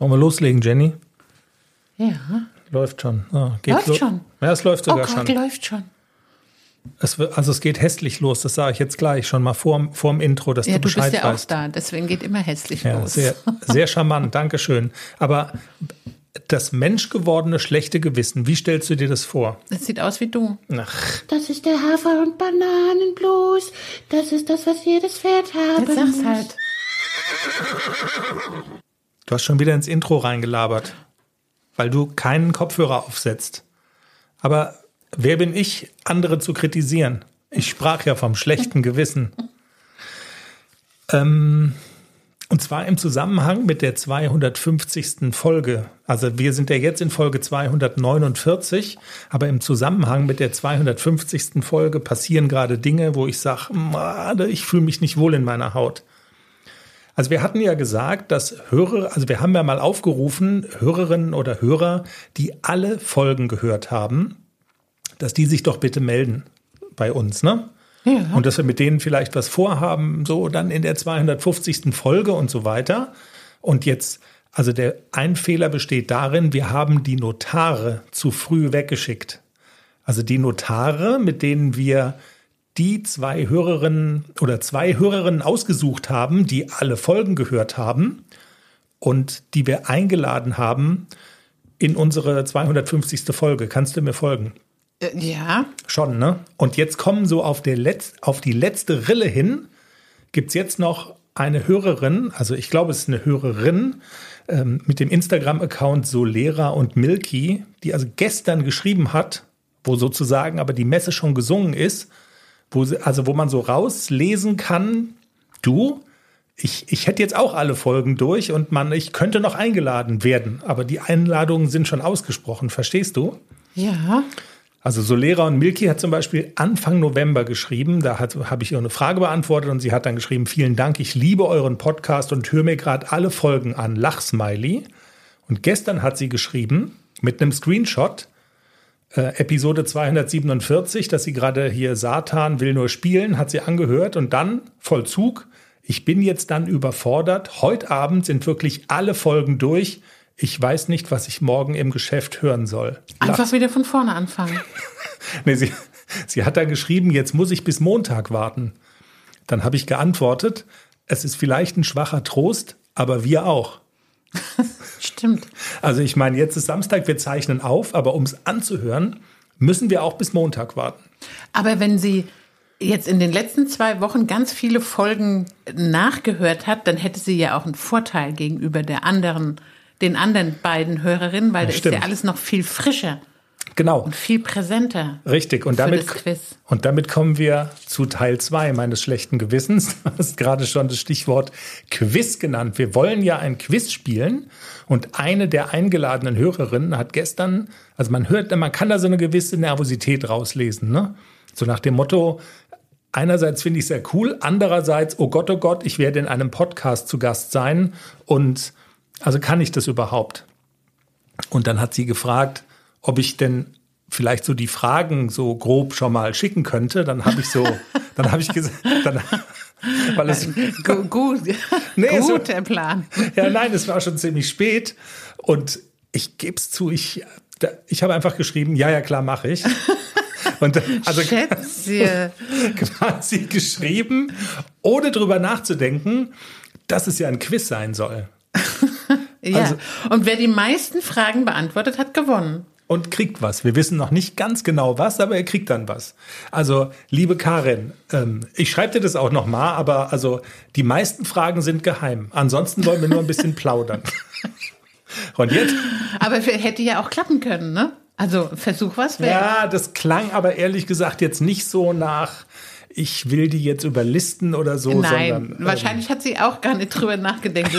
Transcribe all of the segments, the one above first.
Wollen wir loslegen, Jenny? Ja. Läuft schon. Ah, geht Läuft lo- schon? Ja, es läuft sogar oh Gott, schon. läuft schon. Es, wird- also es geht hässlich los, das sage ich jetzt gleich schon mal vor, vor dem Intro, dass Ja, du du bist Bescheid ja auch weißt. da, deswegen geht immer hässlich Ja, los. sehr, sehr charmant, Dankeschön. Aber das menschgewordene schlechte Gewissen, wie stellst du dir das vor? Das sieht aus wie du. Ach, Das ist der Hafer- und Bananenblues. Das ist das, was jedes Pferd haben Jetzt sag's muss. halt. Du hast schon wieder ins Intro reingelabert, weil du keinen Kopfhörer aufsetzt. Aber wer bin ich, andere zu kritisieren? Ich sprach ja vom schlechten Gewissen. Ähm, und zwar im Zusammenhang mit der 250. Folge. Also wir sind ja jetzt in Folge 249, aber im Zusammenhang mit der 250. Folge passieren gerade Dinge, wo ich sage, ich fühle mich nicht wohl in meiner Haut. Also wir hatten ja gesagt, dass Hörer, also wir haben ja mal aufgerufen, Hörerinnen oder Hörer, die alle Folgen gehört haben, dass die sich doch bitte melden bei uns, ne? Ja. Und dass wir mit denen vielleicht was vorhaben, so dann in der 250. Folge und so weiter. Und jetzt, also der ein Fehler besteht darin, wir haben die Notare zu früh weggeschickt. Also die Notare, mit denen wir die zwei Hörerinnen oder zwei Hörerinnen ausgesucht haben, die alle Folgen gehört haben und die wir eingeladen haben in unsere 250. Folge. Kannst du mir folgen? Äh, Ja, Schon, ne? Und jetzt kommen so auf, der Letz-, auf die letzte Rille hin, gibt's jetzt noch eine Hörerin, also ich glaube, es ist eine Hörerin ähm, mit dem Instagram-Account Solera und Milky, die also gestern geschrieben hat, wo sozusagen aber die Messe schon gesungen ist, wo sie, also wo man so rauslesen kann, du, ich, ich hätte jetzt auch alle Folgen durch und man, ich könnte noch eingeladen werden, aber die Einladungen sind schon ausgesprochen, verstehst du? ja. Also Solera und Milky hat zum Beispiel Anfang November geschrieben, da hat- habe ich ihr eine Frage beantwortet und sie hat dann geschrieben, vielen Dank, ich liebe euren Podcast und höre mir gerade alle Folgen an, Lachsmiley. Und gestern hat sie geschrieben, mit einem Screenshot, äh, Episode 247, dass sie gerade hier Satan will nur spielen, hat sie angehört und dann Vollzug. Ich bin jetzt dann überfordert. Heute Abend sind wirklich alle Folgen durch. Ich weiß nicht, was ich morgen im Geschäft hören soll. Einfach wieder von vorne anfangen. Nee, sie, sie hat dann geschrieben, jetzt muss ich bis Montag warten. Dann habe ich geantwortet, es ist vielleicht ein schwacher Trost, aber wir auch. Stimmt. Also ich meine, jetzt ist Samstag, wir zeichnen auf, aber um es anzuhören, müssen wir auch bis Montag warten. Aber wenn sie jetzt in den letzten zwei Wochen ganz viele Folgen nachgehört hat, dann hätte sie ja auch einen Vorteil gegenüber der anderen, den anderen beiden Hörerinnen, weil da ist ja alles noch viel frischer Genau, und viel präsenter. richtig. Und damit, und damit kommen wir zu Teil 2 meines schlechten Gewissens. Du hast gerade schon das Stichwort Quiz genannt. Wir wollen ja ein Quiz spielen. Und eine der eingeladenen Hörerinnen hat gestern, also man hört, man kann da so eine gewisse Nervosität rauslesen, ne? So nach dem Motto, einerseits finde ich sehr cool, andererseits, oh Gott, oh Gott, ich werde in einem Podcast zu Gast sein. Und also kann ich das überhaupt? Und dann hat sie gefragt, ob ich denn vielleicht so die Fragen so grob schon mal schicken könnte. Dann habe ich so, dann habe ich gesagt, dann, weil es, Gu gut, Nee, so- guter Plan. ja, nein, es war schon ziemlich spät und ich gebe es zu, ich, ich habe einfach geschrieben, ja, ja, klar, mache ich. Und also Schätze. quasi geschrieben, ohne drüber nachzudenken, dass es ja ein Quiz sein soll. Ja. Also- und wer die meisten Fragen beantwortet hat, gewonnen. Und kriegt was. Wir wissen noch nicht ganz genau was, aber er kriegt dann was. Also, liebe Karin, ähm, ich schreibe dir das auch noch mal, aber also die meisten Fragen sind geheim. Ansonsten wollen wir nur ein bisschen plaudern. Und jetzt, Aber hätte ja auch klappen können, ne? Also Versuch was wäre. ja, das klang aber ehrlich gesagt jetzt nicht so nach, ich will die jetzt überlisten oder so, Nein, sondern ähm, wahrscheinlich hat sie auch gar nicht drüber nachgedacht.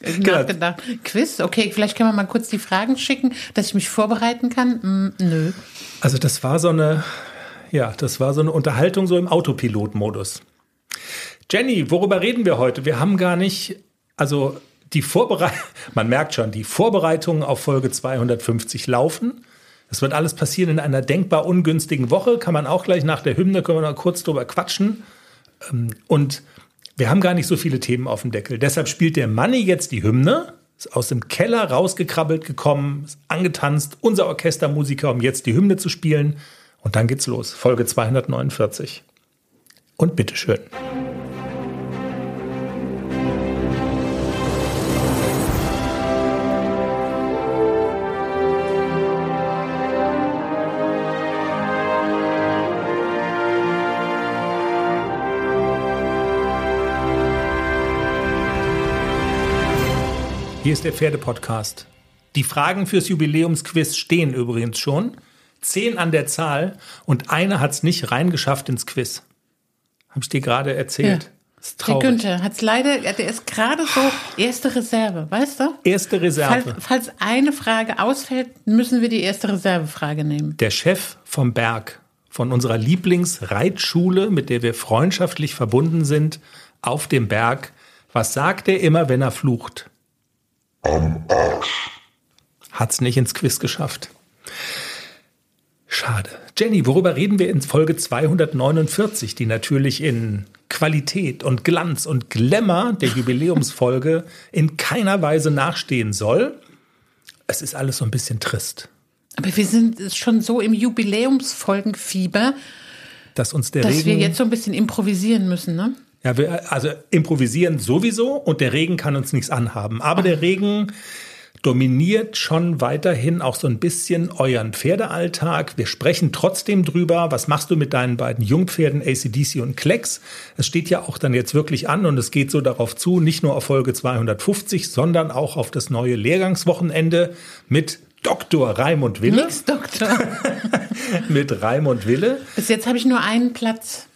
Nachgedacht. Quiz, okay, vielleicht können wir mal kurz die Fragen schicken, dass ich mich vorbereiten kann. Hm, nö. Also das war so eine, ja, das war so eine Unterhaltung so im Autopilot-Modus. Jenny, worüber reden wir heute? Wir haben gar nicht, also die Vorbereitung, man merkt schon, die Vorbereitungen auf Folge 250 laufen. Das wird alles passieren in einer denkbar ungünstigen Woche. Kann man auch gleich nach der Hymne, können wir noch kurz drüber quatschen. Ähm, Und wir haben gar nicht so viele Themen auf dem Deckel. Deshalb spielt der Manni jetzt die Hymne. ist aus dem Keller rausgekrabbelt gekommen, ist angetanzt, unser Orchestermusiker, um jetzt die Hymne zu spielen. Und dann geht's los, Folge 249. Und bitteschön. Hier ist der Pferdepodcast. Die Fragen fürs Jubiläumsquiz stehen übrigens schon. Zehn an der Zahl und eine hat es nicht reingeschafft ins Quiz. Habe ich dir gerade erzählt. Ja. Der Günther hat es leider, der ist gerade so erste Reserve, weißt du? Erste Reserve. Falls, falls eine Frage ausfällt, müssen wir die erste Reservefrage nehmen. Der Chef vom Berg, von unserer Lieblingsreitschule, mit der wir freundschaftlich verbunden sind, auf dem Berg. Was sagt er immer, wenn er flucht? Am Arsch. Hat's nicht ins Quiz geschafft. Schade. Jenny, worüber reden wir in Folge 249, die natürlich in Qualität und Glanz und Glamour der Jubiläumsfolge in keiner Weise nachstehen soll? Es ist alles so ein bisschen trist. Aber wir sind schon so im Jubiläumsfolgenfieber, dass uns der dass Regen, wir jetzt so ein bisschen improvisieren müssen, ne? Ja, wir, also improvisieren sowieso und der Regen kann uns nichts anhaben. Aber der Regen dominiert schon weiterhin auch so ein bisschen euren Pferdealltag. Wir sprechen trotzdem drüber. Was machst du mit deinen beiden Jungpferden ACDC und Klecks? Es steht ja auch dann jetzt wirklich an und es geht so darauf zu, nicht nur auf Folge 250, sondern auch auf das neue Lehrgangswochenende mit Dr. Raimund Wille. Nix, Doktor. mit Raimund Wille. Bis jetzt habe ich nur einen Platz.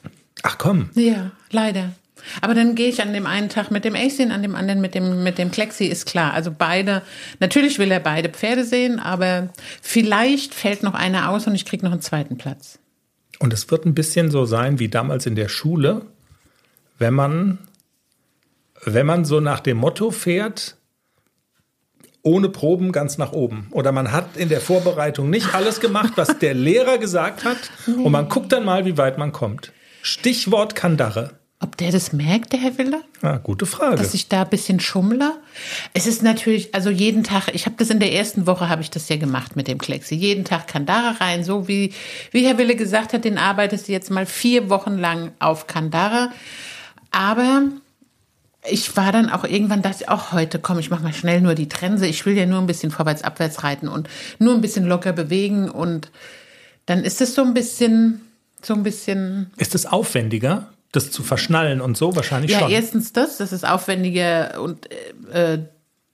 Ach komm. Ja, leider. Aber dann gehe ich an dem einen Tag mit dem Acien, an dem anderen mit dem, mit dem Klexi, ist klar. Also beide, natürlich will er beide Pferde sehen, aber vielleicht fällt noch einer aus und ich kriege noch einen zweiten Platz. Und es wird ein bisschen so sein wie damals in der Schule, wenn man, wenn man so nach dem Motto fährt, ohne Proben ganz nach oben. Oder man hat in der Vorbereitung nicht alles gemacht, was der Lehrer gesagt hat. Und man guckt dann mal, wie weit man kommt. Stichwort Kandare. Ob der das merkt, der Herr Wilder? Ah, gute Frage. Dass ich da ein bisschen schummle? Es ist natürlich, also jeden Tag, ich habe das in der ersten Woche, habe ich das ja gemacht mit dem Klexi. Jeden Tag Kandare rein, so wie, wie Herr Wille gesagt hat, den arbeitest du jetzt mal vier Wochen lang auf Kandare. Aber ich war dann auch irgendwann, dachte ich, auch heute komm, ich mache mal schnell nur die Trense. Ich will ja nur ein bisschen vorwärts, abwärts reiten und nur ein bisschen locker bewegen. Und dann ist es so ein bisschen, so ein bisschen. Ist es aufwendiger, das zu verschnallen und so? Wahrscheinlich Ja, schon. erstens das, das ist aufwendiger und äh,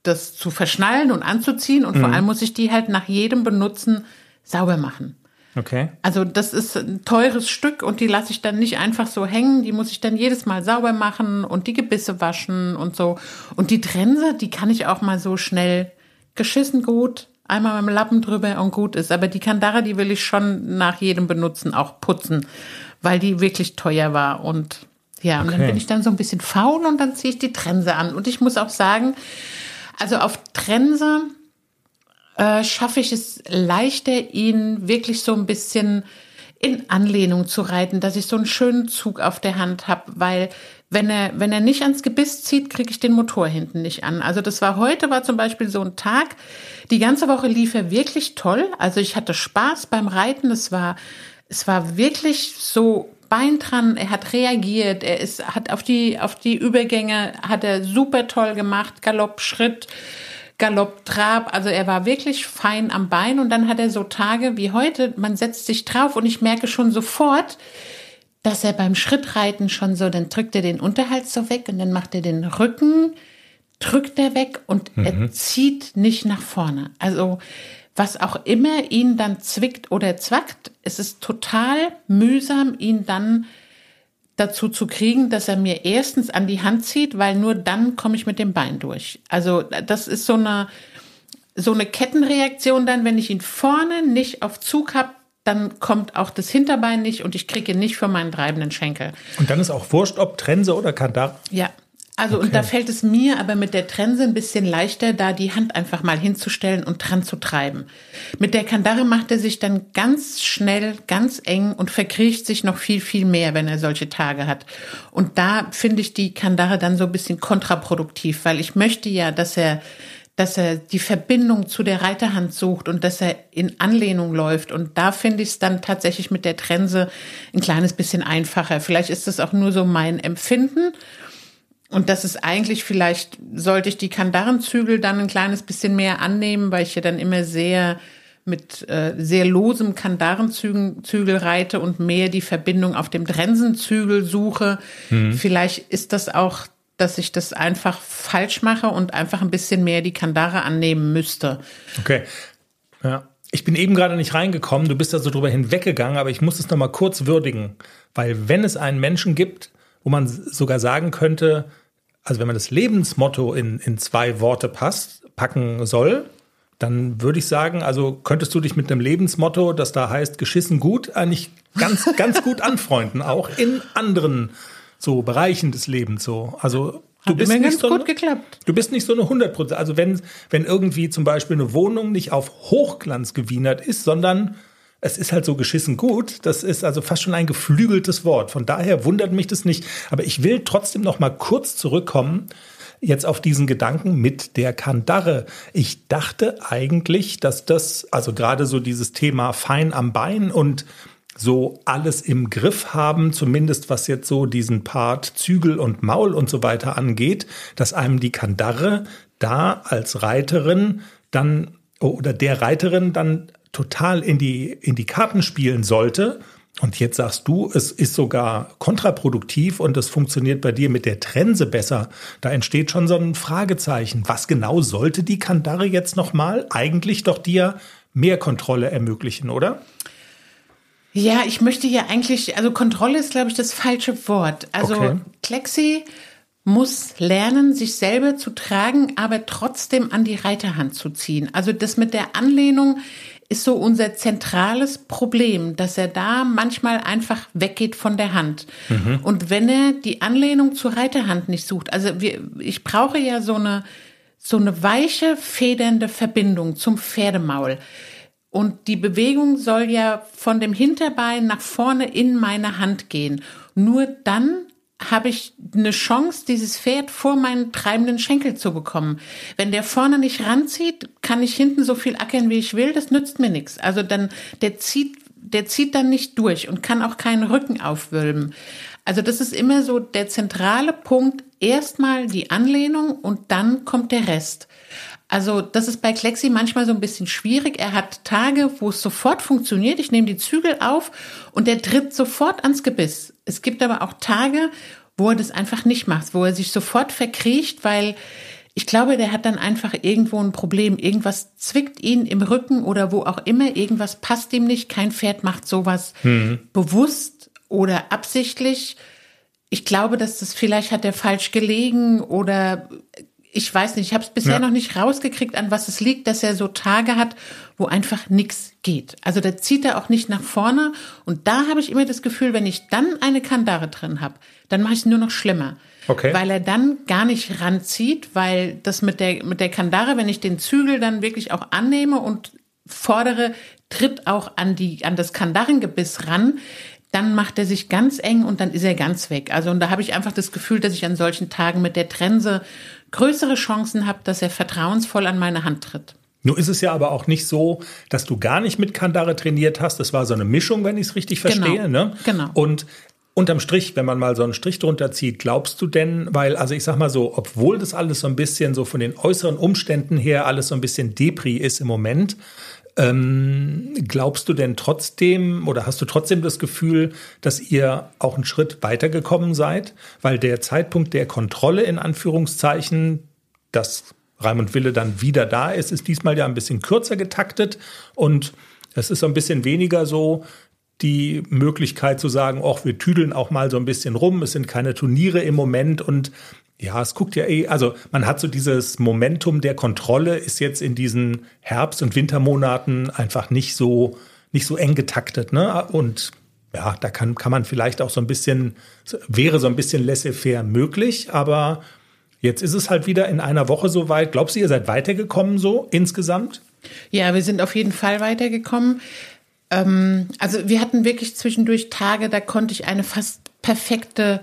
das zu verschnallen und anzuziehen. Und Mhm. vor allem muss ich die halt nach jedem Benutzen sauber machen. Okay. Also das ist ein teures Stück und die lasse ich dann nicht einfach so hängen. Die muss ich dann jedes Mal sauber machen und die Gebisse waschen und so. Und die Trense, die kann ich auch mal so schnell geschissen gut, einmal mit dem Lappen drüber und gut ist. Aber die Kandara, die will ich schon nach jedem Benutzen auch putzen, weil die wirklich teuer war. Und ja, und dann bin ich dann so ein bisschen faul und dann ziehe ich die Trense an. Und ich muss auch sagen, also auf Trense äh, schaffe ich es leichter, ihn wirklich so ein bisschen in Anlehnung zu reiten, dass ich so einen schönen Zug auf der Hand habe, weil wenn er, wenn er nicht ans Gebiss zieht, kriege ich den Motor hinten nicht an. Also das war heute, war zum Beispiel so ein Tag, die ganze Woche lief er wirklich toll. Also ich hatte Spaß beim Reiten. Es war, es war wirklich so Bein dran. Er hat reagiert. Er ist, hat auf die, auf die Übergänge hat er super toll gemacht. Galopp, Schritt. Galopp, Trab, also er war wirklich fein am Bein und dann hat er so Tage wie heute, man setzt sich drauf und ich merke schon sofort, dass er beim Schrittreiten schon so, dann drückt er den Unterhalt so weg und dann macht er den Rücken, drückt er weg und er zieht nicht nach vorne. Also was auch immer ihn dann zwickt oder zwackt, es ist total mühsam, ihn dann dazu zu kriegen, dass er mir erstens an die Hand zieht, weil nur dann komme ich mit dem Bein durch. Also das ist so eine so eine Kettenreaktion dann, wenn ich ihn vorne nicht auf Zug habe, dann kommt auch das Hinterbein nicht und ich kriege nicht für meinen treibenden Schenkel. Und dann ist auch wurscht, ob Trense oder Kandare. Ja. Also und da fällt es mir aber mit der Trense ein bisschen leichter, da die Hand einfach mal hinzustellen und dran zu treiben. Mit der Kandare macht er sich dann ganz schnell, ganz eng und verkriecht sich noch viel, viel mehr, wenn er solche Tage hat. Und da finde ich die Kandare dann so ein bisschen kontraproduktiv, weil ich möchte ja, dass er dass er die Verbindung zu der Reiterhand sucht und dass er in Anlehnung läuft. Und da finde ich es dann tatsächlich mit der Trense ein kleines bisschen einfacher. Vielleicht ist das auch nur so mein Empfinden. Und das ist eigentlich vielleicht, sollte ich die Kandarrenzügel dann ein kleines bisschen mehr annehmen, weil ich ja dann immer sehr mit äh, sehr losem Kandarenzügel reite und mehr die Verbindung auf dem Drensenzügel suche. Mhm. Vielleicht ist das auch, dass ich das einfach falsch mache und einfach ein bisschen mehr die Kandare annehmen müsste. Okay. Ja. Ich bin eben gerade nicht reingekommen, du bist da so drüber hinweggegangen, aber ich muss es nochmal kurz würdigen, weil wenn es einen Menschen gibt, wo man sogar sagen könnte, also wenn man das Lebensmotto in, in zwei Worte passt, packen soll, dann würde ich sagen, also könntest du dich mit einem Lebensmotto, das da heißt geschissen gut, eigentlich ganz, ganz gut anfreunden, auch in anderen so Bereichen des Lebens so. Also du Hat bist nicht ganz so gut eine, geklappt. Du bist nicht so eine 100 Prozent. Also wenn, wenn irgendwie zum Beispiel eine Wohnung nicht auf Hochglanz gewienert ist, sondern es ist halt so geschissen gut. Das ist also fast schon ein geflügeltes Wort. Von daher wundert mich das nicht. Aber ich will trotzdem noch mal kurz zurückkommen jetzt auf diesen Gedanken mit der Kandare. Ich dachte eigentlich, dass das, also gerade so dieses Thema fein am Bein und so alles im Griff haben, zumindest was jetzt so diesen Part Zügel und Maul und so weiter angeht, dass einem die Kandare da als Reiterin dann oder der Reiterin dann total in die, in die Karten spielen sollte und jetzt sagst du, es ist sogar kontraproduktiv und es funktioniert bei dir mit der Trense besser. Da entsteht schon so ein Fragezeichen. Was genau sollte die Kandare jetzt nochmal? Eigentlich doch dir mehr Kontrolle ermöglichen, oder? Ja, ich möchte ja eigentlich, also Kontrolle ist, glaube ich, das falsche Wort. Also Okay. Klexi muss lernen, sich selber zu tragen, aber trotzdem an die Reiterhand zu ziehen. Also das mit der Anlehnung ist so unser zentrales Problem, dass er da manchmal einfach weggeht von der Hand. Und wenn er die Anlehnung zur Reiterhand nicht sucht, also wir, ich brauche ja so eine, so eine weiche, federnde Verbindung zum Pferdemaul. Und die Bewegung soll ja von dem Hinterbein nach vorne in meine Hand gehen. Nur dann habe ich eine Chance, dieses Pferd vor meinen treibenden Schenkel zu bekommen. Wenn der vorne nicht ranzieht, kann ich hinten so viel ackern, wie ich will. Das nützt mir nichts. Also dann, der zieht, der zieht dann nicht durch und kann auch keinen Rücken aufwölben. Also das ist immer so der zentrale Punkt. Erstmal die Anlehnung und dann kommt der Rest. Also das ist bei Klexi manchmal so ein bisschen schwierig. Er hat Tage, wo es sofort funktioniert. Ich nehme die Zügel auf und er tritt sofort ans Gebiss. Es gibt aber auch Tage, wo er das einfach nicht macht, wo er sich sofort verkriecht, weil ich glaube, der hat dann einfach irgendwo ein Problem. Irgendwas zwickt ihn im Rücken oder wo auch immer. Irgendwas passt ihm nicht. Kein Pferd macht sowas bewusst oder absichtlich. Ich glaube, dass das vielleicht hat er falsch gelegen oder ich weiß nicht, ich habe es bisher Ja. noch nicht rausgekriegt, an was es liegt, dass er so Tage hat, wo einfach nichts geht. Also da zieht er auch nicht nach vorne und da habe ich immer das Gefühl, wenn ich dann eine Kandare drin habe, dann mache ich es nur noch schlimmer. Okay. Weil er dann gar nicht ranzieht, weil das mit der, mit der Kandare, wenn ich den Zügel dann wirklich auch annehme und fordere, tritt auch an die, an das Kandarengebiss ran, dann macht er sich ganz eng und dann ist er ganz weg. Also und da habe ich einfach das Gefühl, dass ich an solchen Tagen mit der Trense größere Chancen habe, dass er vertrauensvoll an meine Hand tritt. Nun ist es ja aber auch nicht so, dass du gar nicht mit Kandare trainiert hast. Das war so eine Mischung, wenn ich es richtig verstehe. Genau, Ne? genau. Und unterm Strich, wenn man mal so einen Strich drunter zieht, glaubst du denn, weil, also ich sag mal so, obwohl das alles so ein bisschen so von den äußeren Umständen her alles so ein bisschen Depri ist im Moment, ähm, glaubst du denn trotzdem oder hast du trotzdem das Gefühl, dass ihr auch einen Schritt weitergekommen seid? Weil der Zeitpunkt der Kontrolle in Anführungszeichen, dass Raimund Wille dann wieder da ist, ist diesmal ja ein bisschen kürzer getaktet. Und es ist so ein bisschen weniger so die Möglichkeit zu sagen, ach, wir tüdeln auch mal so ein bisschen rum, es sind keine Turniere im Moment. Und ja, es guckt ja eh, also man hat so dieses Momentum der Kontrolle ist jetzt in diesen Herbst- und Wintermonaten einfach nicht so, nicht so eng getaktet, ne? Und ja, da kann, kann man vielleicht auch so ein bisschen, wäre so ein bisschen laissez-faire möglich, aber jetzt ist es halt wieder in einer Woche so weit. Glaubst du, ihr seid weitergekommen so insgesamt? Ja, wir sind auf jeden Fall weitergekommen. Ähm, also wir hatten wirklich zwischendurch Tage, da konnte ich eine fast perfekte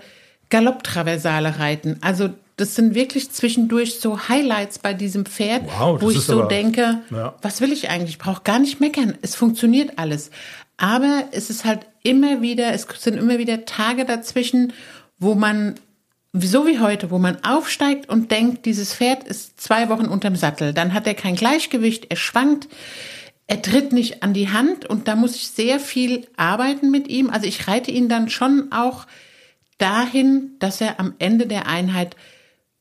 Galopptraversale reiten. Also das sind wirklich zwischendurch so Highlights bei diesem Pferd, Wow, wo ich so aber- denke, Ja. was will ich eigentlich? Ich brauche gar nicht meckern. Es funktioniert alles. Aber es ist halt immer wieder, es sind immer wieder Tage dazwischen, wo man, so wie heute, wo man aufsteigt und denkt, dieses Pferd ist zwei Wochen unterm Sattel. Dann hat er kein Gleichgewicht, er schwankt, er tritt nicht an die Hand und da muss ich sehr viel arbeiten mit ihm. Also ich reite ihn dann schon auch dahin, dass er am Ende der Einheit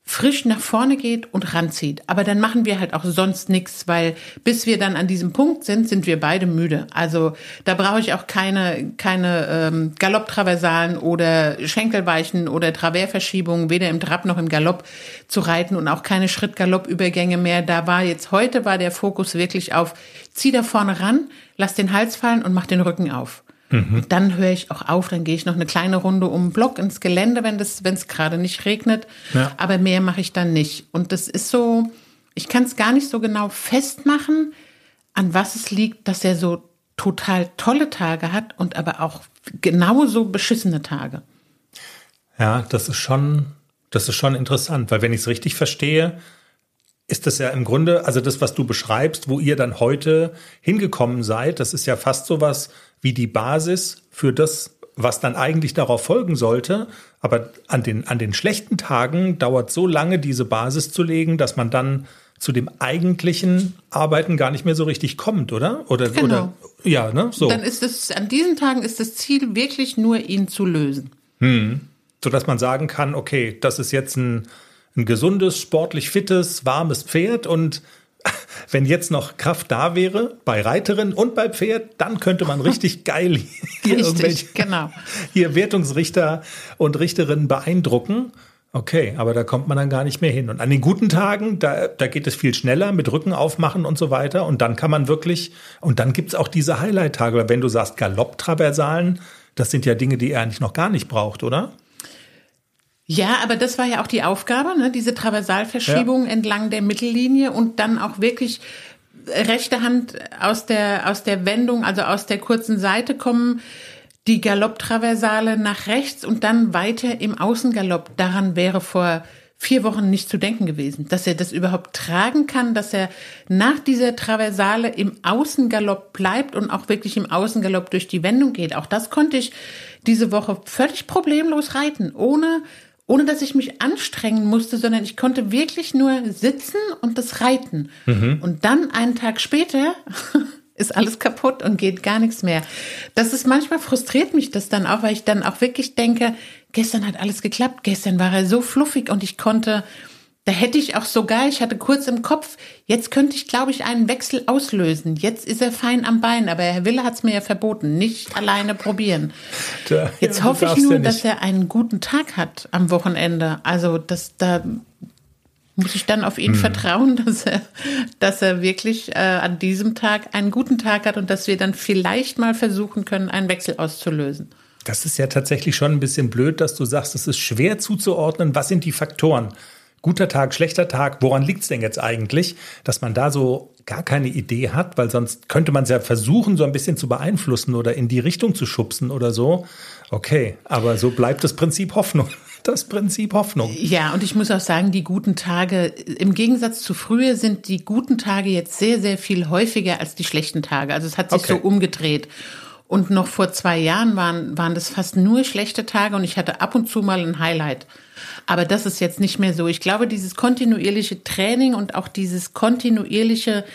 frisch nach vorne geht und ranzieht. Aber dann machen wir halt auch sonst nichts, weil bis wir dann an diesem Punkt sind, sind wir beide müde. Also da brauche ich auch keine, keine ähm, Galopptraversalen oder Schenkelweichen oder Traversverschiebungen, weder im Trab noch im Galopp zu reiten und auch keine Schritt-Galopp-Übergänge mehr. Da war jetzt heute war der Fokus wirklich auf, zieh da vorne ran, lass den Hals fallen und mach den Rücken auf. Und dann höre ich auch auf, dann gehe ich noch eine kleine Runde um den Block ins Gelände, wenn es gerade nicht regnet. Ja. Aber mehr mache ich dann nicht. Und das ist so, ich kann es gar nicht so genau festmachen, an was es liegt, dass er so total tolle Tage hat und aber auch genauso beschissene Tage. Ja, das ist schon, das ist schon interessant, weil wenn ich es richtig verstehe, ist das ja im Grunde, also das, was du beschreibst, wo ihr dann heute hingekommen seid, das ist ja fast sowas wie die Basis für das, was dann eigentlich darauf folgen sollte. Aber an den, an den schlechten Tagen dauert so lange, diese Basis zu legen, dass man dann zu dem eigentlichen Arbeiten gar nicht mehr so richtig kommt, oder? Oder, Genau. oder ja, ne? So. Dann ist es, an diesen Tagen ist das Ziel wirklich nur, ihn zu lösen. so dass man sagen kann, okay, das ist jetzt ein, ein gesundes, sportlich fittes, warmes Pferd und wenn jetzt noch Kraft da wäre, bei Reiterin und bei Pferd, dann könnte man richtig geil hier Richtig, irgendwelche genau. hier Wertungsrichter und Richterinnen beeindrucken. Okay, aber da kommt man dann gar nicht mehr hin. Und an den guten Tagen, da, da geht es viel schneller mit Rücken aufmachen und so weiter. Und dann kann man wirklich, und dann gibt's auch diese Highlight-Tage. Weil Wenn du sagst Galopptraversalen, das sind ja Dinge, die er eigentlich noch gar nicht braucht, oder? Ja, aber das war ja auch die Aufgabe, ne? diese Traversalverschiebung entlang der Mittellinie und dann auch wirklich rechte Hand aus der, aus der Wendung, also aus der kurzen Seite kommen, die Galopptraversale nach rechts und dann weiter im Außengalopp. Daran wäre vor vier Wochen nicht zu denken gewesen, dass er das überhaupt tragen kann, dass er nach dieser Traversale im Außengalopp bleibt und auch wirklich im Außengalopp durch die Wendung geht. Auch das konnte ich diese Woche völlig problemlos reiten, ohne ohne dass ich mich anstrengen musste, sondern ich konnte wirklich nur sitzen und das reiten. Und dann einen Tag später ist alles kaputt und geht gar nichts mehr. Das ist manchmal frustriert mich das dann auch, weil ich dann auch wirklich denke, gestern hat alles geklappt, gestern war er so fluffig und ich konnte, da hätte ich auch sogar, ich hatte kurz im Kopf, jetzt könnte ich, glaube ich, einen Wechsel auslösen. Jetzt ist er fein am Bein, aber Herr Wille hat es mir ja verboten, nicht alleine probieren. Da- Jetzt ja, hoffe ich nur, dass er einen guten Tag hat am Wochenende. Also, dass da muss ich dann auf ihn vertrauen, dass er, dass er wirklich äh, an diesem Tag einen guten Tag hat und dass wir dann vielleicht mal versuchen können, einen Wechsel auszulösen. Das ist ja tatsächlich schon ein bisschen blöd, dass du sagst, es ist schwer zuzuordnen, was sind die Faktoren. Guter Tag, schlechter Tag, woran liegt's denn jetzt eigentlich, dass man da so gar keine Idee hat, weil sonst könnte man es ja versuchen, so ein bisschen zu beeinflussen oder in die Richtung zu schubsen oder so. Okay, aber so bleibt das Prinzip Hoffnung. Das Prinzip Hoffnung. Ja, und ich muss auch sagen, die guten Tage, im Gegensatz zu früher sind die guten Tage jetzt sehr, sehr viel häufiger als die schlechten Tage. Also es hat sich Okay. so umgedreht. Und noch vor zwei Jahren waren, waren das fast nur schlechte Tage und ich hatte ab und zu mal ein Highlight. Aber das ist jetzt nicht mehr so. Ich glaube, dieses kontinuierliche Training und auch dieses kontinuierliche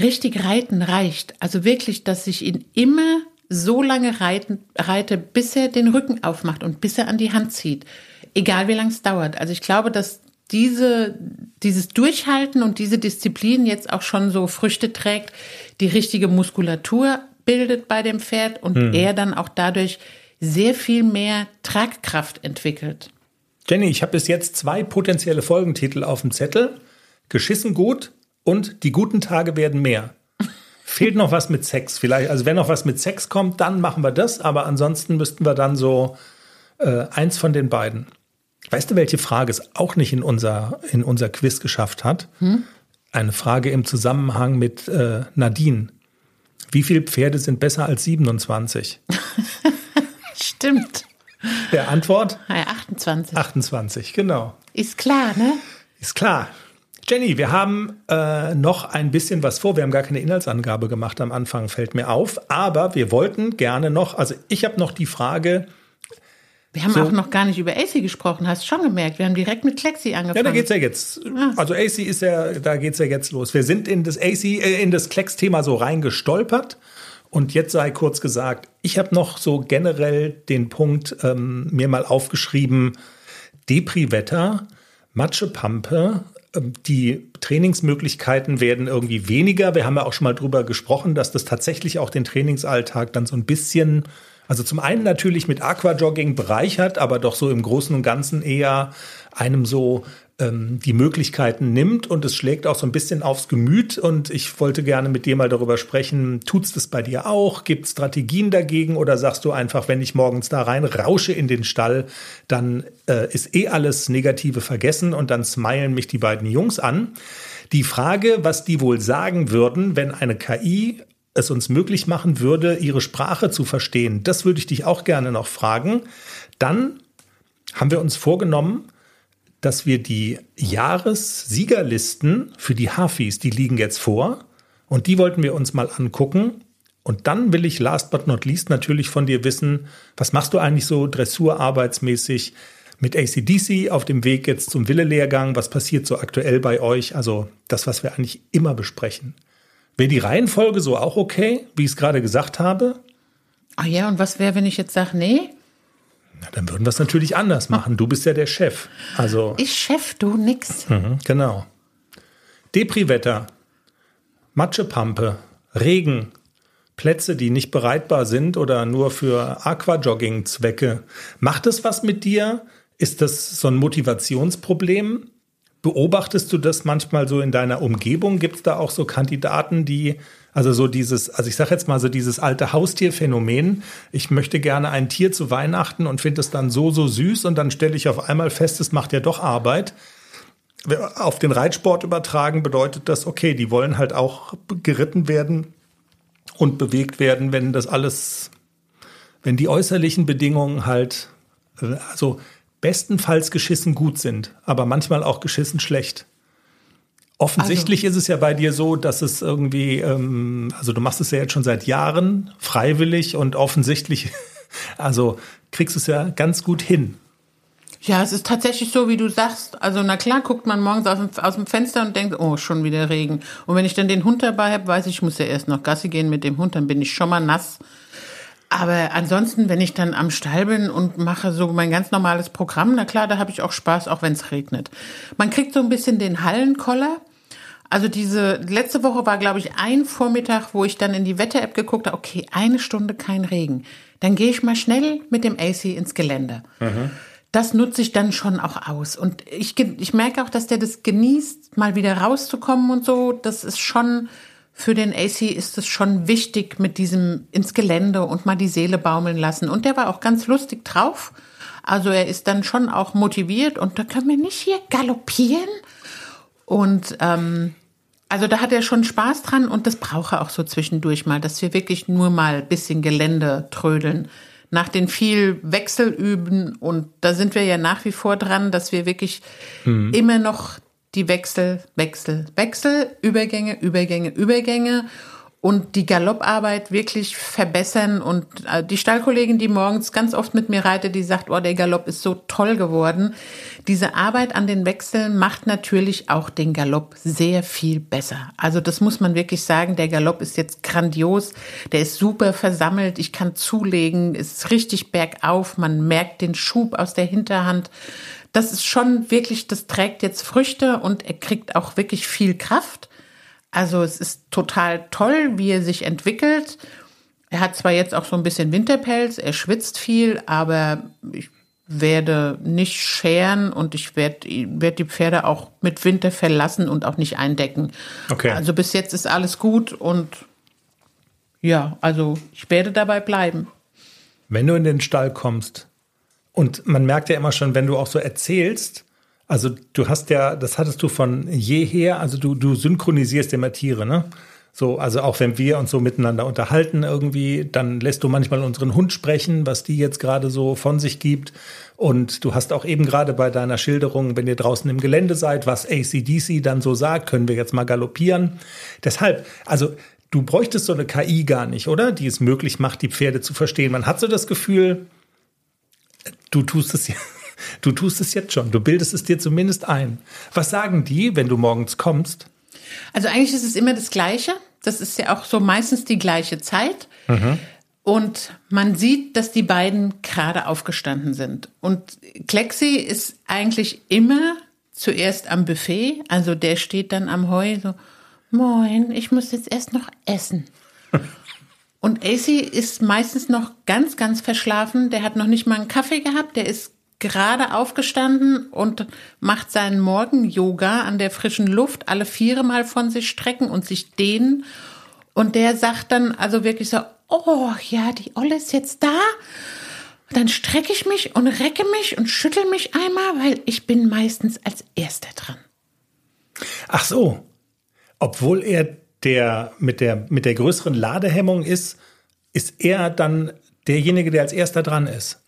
richtig reiten reicht. Also wirklich, dass ich ihn immer so lange reiten, reite, bis er den Rücken aufmacht und bis er an die Hand zieht. Egal wie lange es dauert. Also ich glaube, dass diese, dieses Durchhalten und diese Disziplin jetzt auch schon so Früchte trägt, die richtige Muskulatur bildet bei dem Pferd und er dann auch dadurch sehr viel mehr Tragkraft entwickelt. Jenny, ich habe bis jetzt zwei potenzielle Folgentitel auf dem Zettel. Geschissen gut und die guten Tage werden mehr. Fehlt noch was mit Sex vielleicht. Also wenn noch was mit Sex kommt, dann machen wir das. Aber ansonsten müssten wir dann so äh, eins von den beiden. Weißt du, welche Frage es auch nicht in unser, in unser Quiz geschafft hat? Eine Frage im Zusammenhang mit äh, Nadine. Wie viele Pferde sind besser als 27? Stimmt. Der Antwort? Ja, 28. 28, genau. Ist klar, ne? Ist klar. Jenny, wir haben äh, noch ein bisschen was vor. Wir haben gar keine Inhaltsangabe gemacht am Anfang, fällt mir auf. Aber wir wollten gerne noch, also ich habe noch die Frage. Wir haben So. auch noch gar nicht über AC gesprochen, hast schon gemerkt. Wir haben direkt mit Klexi angefangen. Ja, da geht's ja jetzt. Also AC ist ja, da geht's ja jetzt los. Wir sind in das AC, äh, in das Klecks-Thema so reingestolpert. Und jetzt sei kurz gesagt, ich habe noch so generell den Punkt ähm, mir mal aufgeschrieben: Depri-Wetter, Matschepampe, ähm, die Trainingsmöglichkeiten werden irgendwie weniger. Wir haben ja auch schon mal drüber gesprochen, dass das tatsächlich auch den Trainingsalltag dann so ein bisschen, also zum einen natürlich mit Aquajogging bereichert, aber doch so im Großen und Ganzen eher einem so ähm, die Möglichkeiten nimmt und es schlägt auch so ein bisschen aufs Gemüt. Und ich wollte gerne mit dir mal darüber sprechen, tut's das bei dir auch? Gibt Strategien dagegen oder sagst du einfach, wenn ich morgens da rein rausche in den Stall, dann äh, ist eh alles Negative vergessen und dann smilen mich die beiden Jungs an. Die Frage, was die wohl sagen würden, wenn eine KI es uns möglich machen würde, ihre Sprache zu verstehen, das würde ich dich auch gerne noch fragen. Dann haben wir uns vorgenommen, dass wir die Jahressiegerlisten für die Hafis, die liegen jetzt vor und die wollten wir uns mal angucken. Und dann will ich last but not least natürlich von dir wissen, was machst du eigentlich so dressurarbeitsmäßig mit ACDC auf dem Weg jetzt zum Wille-Lehrgang? Was passiert so aktuell bei euch? Also das, was wir eigentlich immer besprechen. Wäre die Reihenfolge so auch okay, wie ich es gerade gesagt habe? Ah ja, und was wäre, wenn ich jetzt sage, nee? Na, dann würden wir es natürlich anders machen. Du bist ja der Chef. Also Ich Chef, du nix. Mhm, genau. Depriwetter, Matschepampe, Regen, Plätze, die nicht bereitbar sind oder nur für Aquajogging-Zwecke. Macht es was mit dir? Ist das so ein Motivationsproblem? Beobachtest du das manchmal so in deiner Umgebung? Gibt es da auch so Kandidaten, die, also so dieses, also ich sage jetzt mal so dieses alte Haustierphänomen, ich möchte gerne ein Tier zu Weihnachten und finde es dann so, so süß und dann stelle ich auf einmal fest, es macht ja doch Arbeit auf den Reitsport übertragen bedeutet das, okay, die wollen halt auch geritten werden und bewegt werden, wenn das alles, wenn die äußerlichen Bedingungen halt, äh, also bestenfalls geschissen gut sind, aber manchmal auch geschissen schlecht. Offensichtlich ist es ja bei dir so, dass es irgendwie, ähm, also du machst es ja jetzt schon seit Jahren freiwillig und offensichtlich, also kriegst du es ja ganz gut hin. Ja, es ist tatsächlich so, wie du sagst. Also na klar, guckt man morgens aus dem, aus dem Fenster und denkt, oh, schon wieder Regen. Und wenn ich dann den Hund dabei habe, weiß ich, ich muss ja erst noch Gassi gehen mit dem Hund, dann bin ich schon mal nass. Aber ansonsten, wenn ich dann am Stall bin und mache so mein ganz normales Programm, na klar, da habe ich auch Spaß, auch wenn es regnet. Man kriegt so ein bisschen den Hallenkoller. Also diese letzte Woche war, glaube ich, ein Vormittag, wo ich dann in die Wetter-App geguckt habe, okay, eine Stunde kein Regen. Dann gehe ich mal schnell mit dem AC ins Gelände. Das nutze ich dann schon auch aus. Und ich, ich merke auch, dass der das genießt, mal wieder rauszukommen und so. Das ist schon, für den AC ist es schon wichtig mit diesem ins Gelände und mal die Seele baumeln lassen. Und der war auch ganz lustig drauf. Also er ist dann schon auch motiviert und da können wir nicht hier galoppieren. Und ähm, also da hat er schon Spaß dran und das braucht er auch so zwischendurch mal, dass wir wirklich nur mal ein bisschen Gelände trödeln. Nach den viel Wechsel üben und da sind wir ja nach wie vor dran, dass wir wirklich immer noch die Wechsel, Wechsel, Wechsel, Übergänge, Übergänge, Übergänge und die Galopparbeit wirklich verbessern. Und äh, die Stallkollegin, die morgens ganz oft mit mir reitet, die sagt, oh, der Galopp ist so toll geworden. Diese Arbeit an den Wechseln macht natürlich auch den Galopp sehr viel besser. Also das muss man wirklich sagen. Der Galopp ist jetzt grandios. Der ist super versammelt. Ich kann zulegen. Ist richtig bergauf. Man merkt den Schub aus der Hinterhand. Das ist schon wirklich, das trägt jetzt Früchte und er kriegt auch wirklich viel Kraft. Also es ist total toll, wie er sich entwickelt. Er hat zwar jetzt auch so ein bisschen Winterpelz, er schwitzt viel, aber ich werde nicht scheren und ich werde werd die Pferde auch mit Winter verlassen und auch nicht eindecken. Okay. Also bis jetzt ist alles gut und ja, also ich werde dabei bleiben. Wenn du in den Stall kommst und man merkt ja immer schon, wenn du auch so erzählst, also du hast ja, das hattest du von jeher, also du, du synchronisierst immer Tiere, ne? So, also auch wenn wir uns so miteinander unterhalten irgendwie, dann lässt du manchmal unseren Hund sprechen, was die jetzt gerade so von sich gibt. Und du hast auch eben gerade bei deiner Schilderung, wenn ihr draußen im Gelände seid, was ACDC dann so sagt, können wir jetzt mal galoppieren. Deshalb, also du bräuchtest so eine KI gar nicht, oder? Die es möglich macht, die Pferde zu verstehen. Man hat so das Gefühl, du tust es ja. Du tust es jetzt schon. Du bildest es dir zumindest ein. Was sagen die, wenn du morgens kommst? Also eigentlich ist es immer das Gleiche. Das ist ja auch so meistens die gleiche Zeit. Mhm. Und man sieht, dass die beiden gerade aufgestanden sind. Und Klexi ist eigentlich immer zuerst am Buffet. Also der steht dann am Heu so, moin, ich muss jetzt erst noch essen. Und AC ist meistens noch ganz, ganz verschlafen. Der hat noch nicht mal einen Kaffee gehabt. Der ist gerade aufgestanden und macht seinen Morgen-Yoga an der frischen Luft, alle viere Mal von sich strecken und sich dehnen. Und der sagt dann also wirklich so, oh ja, die Olle ist jetzt da. Dann strecke ich mich und recke mich und schüttel mich einmal, weil ich bin meistens als Erster dran. Ach so. Obwohl er der mit der, mit der größeren Ladehemmung ist, ist er dann derjenige, der als Erster dran ist.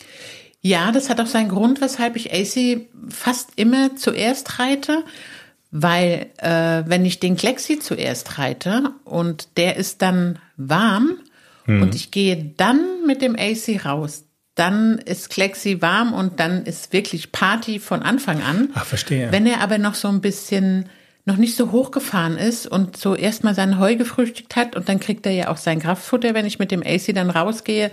Ja, das hat auch seinen Grund, weshalb ich AC fast immer zuerst reite, weil äh, wenn ich den Klexi zuerst reite und der ist dann warm Hm. und ich gehe dann mit dem AC raus, dann ist Klexi warm und dann ist wirklich Party von Anfang an. Ach, verstehe. Wenn er aber noch so ein bisschen noch nicht so hochgefahren ist und so erstmal sein Heu gefrühstückt hat und dann kriegt er ja auch sein Kraftfutter, wenn ich mit dem AC dann rausgehe,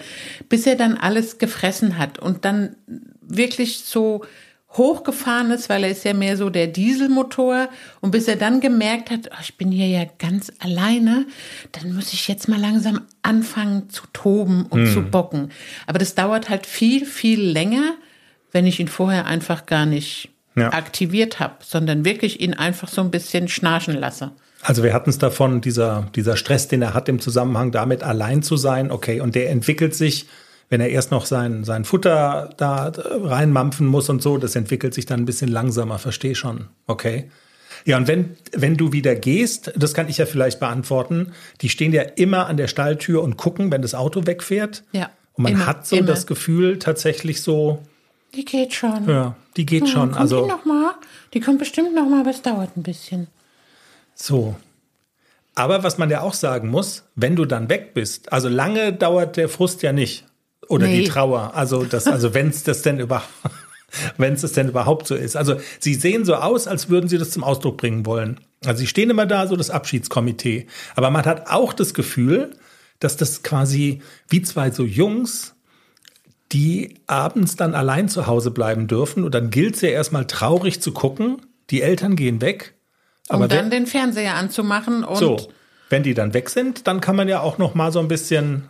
bis er dann alles gefressen hat und dann wirklich so hochgefahren ist, weil er ist ja mehr so der Dieselmotor und bis er dann gemerkt hat, oh, ich bin hier ja ganz alleine, dann muss ich jetzt mal langsam anfangen zu toben und Hm. zu bocken. Aber das dauert halt viel, viel länger, wenn ich ihn vorher einfach gar nicht Ja. aktiviert habe, sondern wirklich ihn einfach so ein bisschen schnarchen lasse. Also wir hatten es davon, dieser, dieser Stress, den er hat im Zusammenhang damit, allein zu sein, okay, und der entwickelt sich, wenn er erst noch sein, sein Futter da reinmampfen muss und so, das entwickelt sich dann ein bisschen langsamer, verstehe schon, okay. Ja, und wenn, wenn du wieder gehst, das kann ich ja vielleicht beantworten, die stehen ja immer an der Stalltür und gucken, wenn das Auto wegfährt. Ja, Und man immer, hat so immer. das Gefühl, tatsächlich so, Die geht schon. ja, die geht schon. Kommt Also die noch mal? Die kommt bestimmt noch mal, aber es dauert ein bisschen. So. Aber was man ja auch sagen muss, wenn du dann weg bist, also lange dauert der Frust ja nicht. Oder Nee. die Trauer. Also das, also wenn es das denn über, wenn es denn überhaupt so ist. Also sie sehen so aus, als würden sie das zum Ausdruck bringen wollen. Also sie stehen immer da, so das Abschiedskomitee. Aber man hat auch das Gefühl, dass das quasi wie zwei so Jungs, die abends dann allein zu Hause bleiben dürfen. Und dann gilt es ja erstmal traurig zu gucken. Die Eltern gehen weg. Um Aber dann wenn- den Fernseher anzumachen und so, wenn die dann weg sind, dann kann man ja auch noch mal so ein bisschen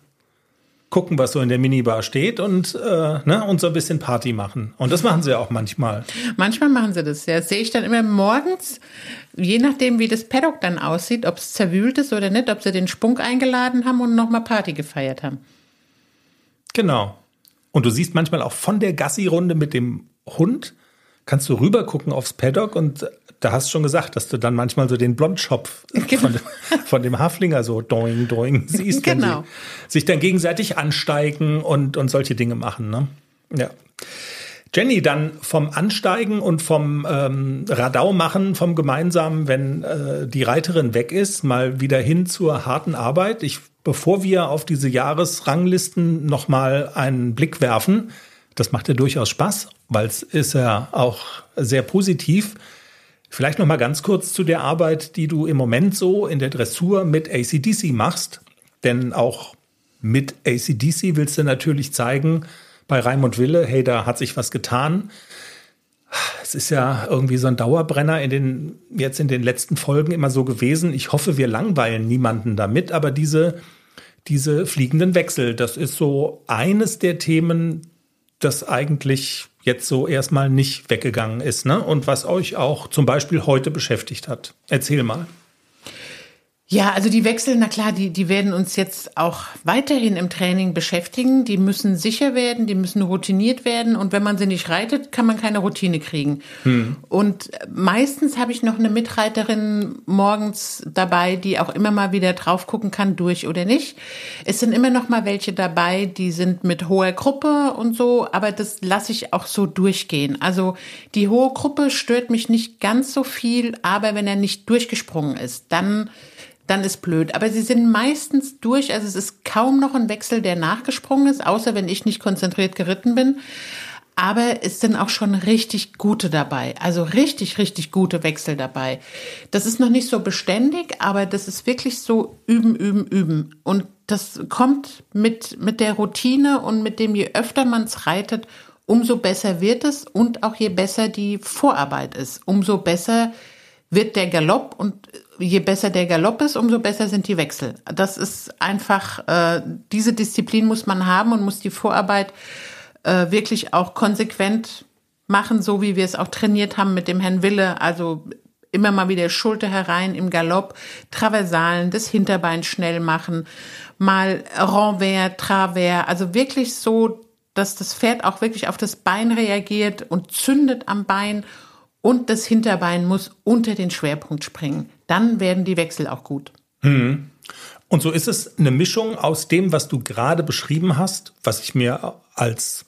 gucken, was so in der Minibar steht und, äh, ne, und so ein bisschen Party machen. Und das machen sie ja auch manchmal. manchmal machen sie das. Ja, das sehe ich dann immer morgens, je nachdem, wie das Paddock dann aussieht, ob es zerwühlt ist oder nicht, ob sie den Spunk eingeladen haben und nochmal Party gefeiert haben. Genau. Und du siehst manchmal auch von der Gassi-Runde mit dem Hund, kannst du rüber gucken aufs Paddock und da hast du schon gesagt, dass du dann manchmal so den Blondschopf Genau. von, von dem Haflinger so doing, doing siehst, wenn Genau. sie sich dann gegenseitig ansteigen und, und solche Dinge machen. Ne? Ja. Jenny, dann vom Ansteigen und vom ähm, Radau machen, vom Gemeinsamen, wenn äh, die Reiterin weg ist, mal wieder hin zur harten Arbeit. Ich, bevor wir auf diese Jahresranglisten nochmal einen Blick werfen, das macht ja durchaus Spaß, weil es ist ja auch sehr positiv. Vielleicht noch mal ganz kurz zu der Arbeit, die du im Moment so in der Dressur mit ACDC machst. Denn auch mit ACDC willst du natürlich zeigen, bei Raimund Wille, hey, da hat sich was getan. Es ist ja irgendwie so ein Dauerbrenner in den, jetzt in den letzten Folgen immer so gewesen. Ich hoffe, wir langweilen niemanden damit, aber diese, diese fliegenden Wechsel, das ist so eines der Themen, das eigentlich jetzt so erstmal nicht weggegangen ist, ne? Und was euch auch zum Beispiel heute beschäftigt hat. Erzähl mal. Ja, also die Wechsel, na klar, die, die werden uns jetzt auch weiterhin im Training beschäftigen. Die müssen sicher werden, die müssen routiniert werden. Und wenn man sie nicht reitet, kann man keine Routine kriegen. Hm. Und meistens habe ich noch eine Mitreiterin morgens dabei, die auch immer mal wieder drauf gucken kann, durch oder nicht. Es sind immer noch mal welche dabei, die sind mit hoher Gruppe und so, aber das lasse ich auch so durchgehen. Also die hohe Gruppe stört mich nicht ganz so viel, aber wenn er nicht durchgesprungen ist, dann dann ist blöd. Aber sie sind meistens durch, also es ist kaum noch ein Wechsel, der nachgesprungen ist, außer wenn ich nicht konzentriert geritten bin. Aber es sind auch schon richtig gute dabei, also richtig, richtig gute Wechsel dabei. Das ist noch nicht so beständig, aber das ist wirklich so üben, üben, üben. Und das kommt mit, mit der Routine und mit dem, je öfter man es reitet, umso besser wird es und auch je besser die Vorarbeit ist, umso besser wird der Galopp und je besser der Galopp ist, umso besser sind die Wechsel. Das ist einfach, äh, diese Disziplin muss man haben und muss die Vorarbeit äh, wirklich auch konsequent machen, so wie wir es auch trainiert haben mit dem Herrn Wille. Also immer mal wieder Schulter herein im Galopp, Traversalen, das Hinterbein schnell machen, mal Renvers, Travers, also wirklich so, dass das Pferd auch wirklich auf das Bein reagiert und zündet am Bein und das Hinterbein muss unter den Schwerpunkt springen. Dann werden die Wechsel auch gut. Hm. Und so ist es eine Mischung aus dem, was du gerade beschrieben hast, was ich mir als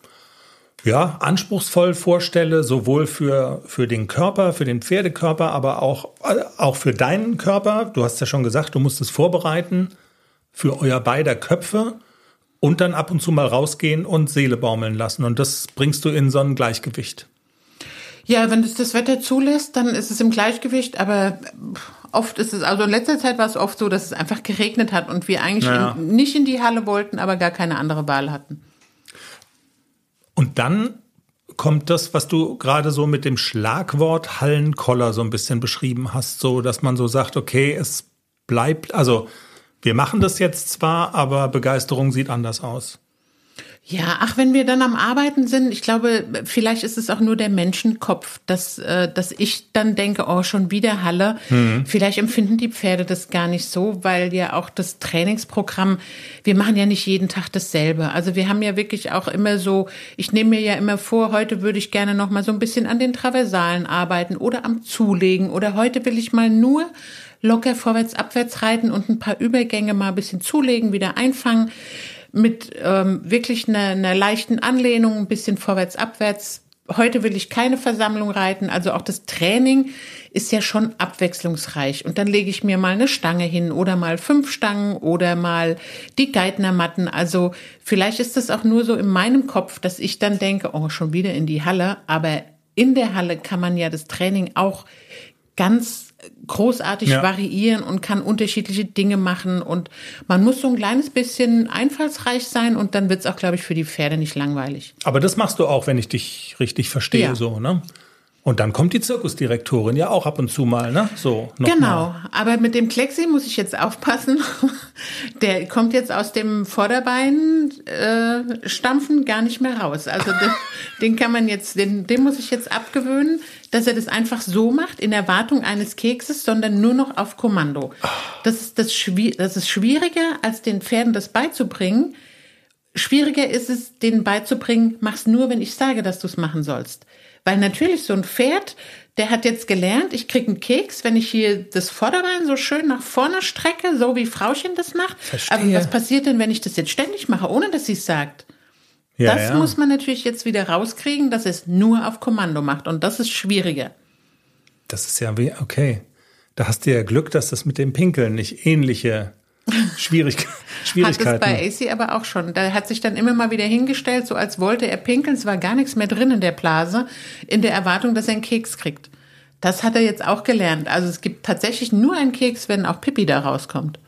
ja, anspruchsvoll vorstelle, sowohl für, für den Körper, für den Pferdekörper, aber auch, auch für deinen Körper. Du hast ja schon gesagt, du musst es vorbereiten für euer beider Köpfe und dann ab und zu mal rausgehen und Seele baumeln lassen. Und das bringst du in so ein Gleichgewicht. Ja, wenn es das Wetter zulässt, dann ist es im Gleichgewicht, aber oft ist es, also in letzter Zeit war es oft so, dass es einfach geregnet hat und wir eigentlich ja. in, nicht in die Halle wollten, aber gar keine andere Wahl hatten. Und dann kommt das, was du gerade so mit dem Schlagwort Hallenkoller so ein bisschen beschrieben hast, so dass man so sagt, okay, es bleibt, also wir machen das jetzt zwar, aber Begeisterung sieht anders aus. Ja, ach, wenn wir dann am Arbeiten sind, ich glaube, vielleicht ist es auch nur der Menschenkopf, dass, äh, dass ich dann denke, oh, schon wieder Halle. Mhm. Vielleicht empfinden die Pferde das gar nicht so, weil ja auch das Trainingsprogramm, wir machen ja nicht jeden Tag dasselbe. Also wir haben ja wirklich auch immer so, ich nehme mir ja immer vor, heute würde ich gerne noch mal so ein bisschen an den Traversalen arbeiten oder am Zulegen oder heute will ich mal nur locker vorwärts, abwärts reiten und ein paar Übergänge mal ein bisschen zulegen, wieder einfangen mit ähm, wirklich einer, einer leichten Anlehnung, ein bisschen vorwärts, abwärts. Heute will ich keine Versammlung reiten, also auch das Training ist ja schon abwechslungsreich. Und dann lege ich mir mal eine Stange hin oder mal fünf Stangen oder mal die Geithnermatten. Also vielleicht ist das auch nur so in meinem Kopf, dass ich dann denke, oh, schon wieder in die Halle. Aber in der Halle kann man ja das Training auch ganz großartig ja. variieren und kann unterschiedliche Dinge machen und man muss so ein kleines bisschen einfallsreich sein und dann wird es auch, glaube ich, für die Pferde nicht langweilig. Aber das machst du auch, wenn ich dich richtig verstehe, ja. so, ne? Und dann kommt die Zirkusdirektorin ja auch ab und zu mal, ne? So. Genau. Mal. Aber mit dem Klexi muss ich jetzt aufpassen. Der kommt jetzt aus dem Vorderbein äh, stampfen gar nicht mehr raus. Also den, den kann man jetzt, den, den muss ich jetzt abgewöhnen, dass er das einfach so macht in Erwartung eines Kekses, sondern nur noch auf Kommando. Das ist das, das ist schwieriger, als den Pferden das beizubringen. Schwieriger ist es, denen beizubringen, mach's nur, wenn ich sage, dass du es machen sollst. Weil natürlich so ein Pferd, der hat jetzt gelernt, ich krieg einen Keks, wenn ich hier das Vorderbein so schön nach vorne strecke, so wie Frauchen das macht. Verstehe. Aber was passiert denn, wenn ich das jetzt ständig mache, ohne dass sie es sagt? Ja, das ja. muss man natürlich jetzt wieder rauskriegen, dass es nur auf Kommando macht. Und das ist schwieriger. Das ist ja wie, okay. Da hast du ja Glück, dass das mit dem Pinkeln nicht ähnliche Schwierig Schwierigkeiten. Hat es bei AC aber auch schon. Da hat sich dann immer mal wieder hingestellt, so als wollte er pinkeln. Es war gar nichts mehr drin in der Blase, in der Erwartung, dass er einen Keks kriegt. Das hat er jetzt auch gelernt. Also es gibt tatsächlich nur einen Keks, wenn auch Pippi da rauskommt.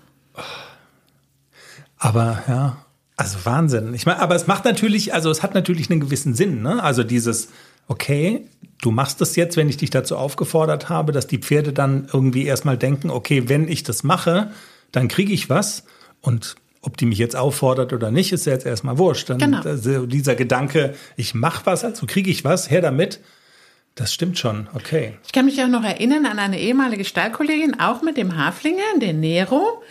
Aber ja, also Wahnsinn. Ich meine, aber es macht natürlich, also es hat natürlich einen gewissen Sinn, ne? Also dieses, okay, du machst das jetzt, wenn ich dich dazu aufgefordert habe, dass die Pferde dann irgendwie erstmal denken, okay, wenn ich das mache, dann kriege ich was und ob die mich jetzt auffordert oder nicht, ist ja jetzt erstmal wurscht. Dann genau. also dieser Gedanke, ich mache was, also kriege ich was, her damit. Das stimmt schon, okay. Ich kann mich auch noch erinnern an eine ehemalige Stallkollegin, auch mit dem Haflinger, den Nero.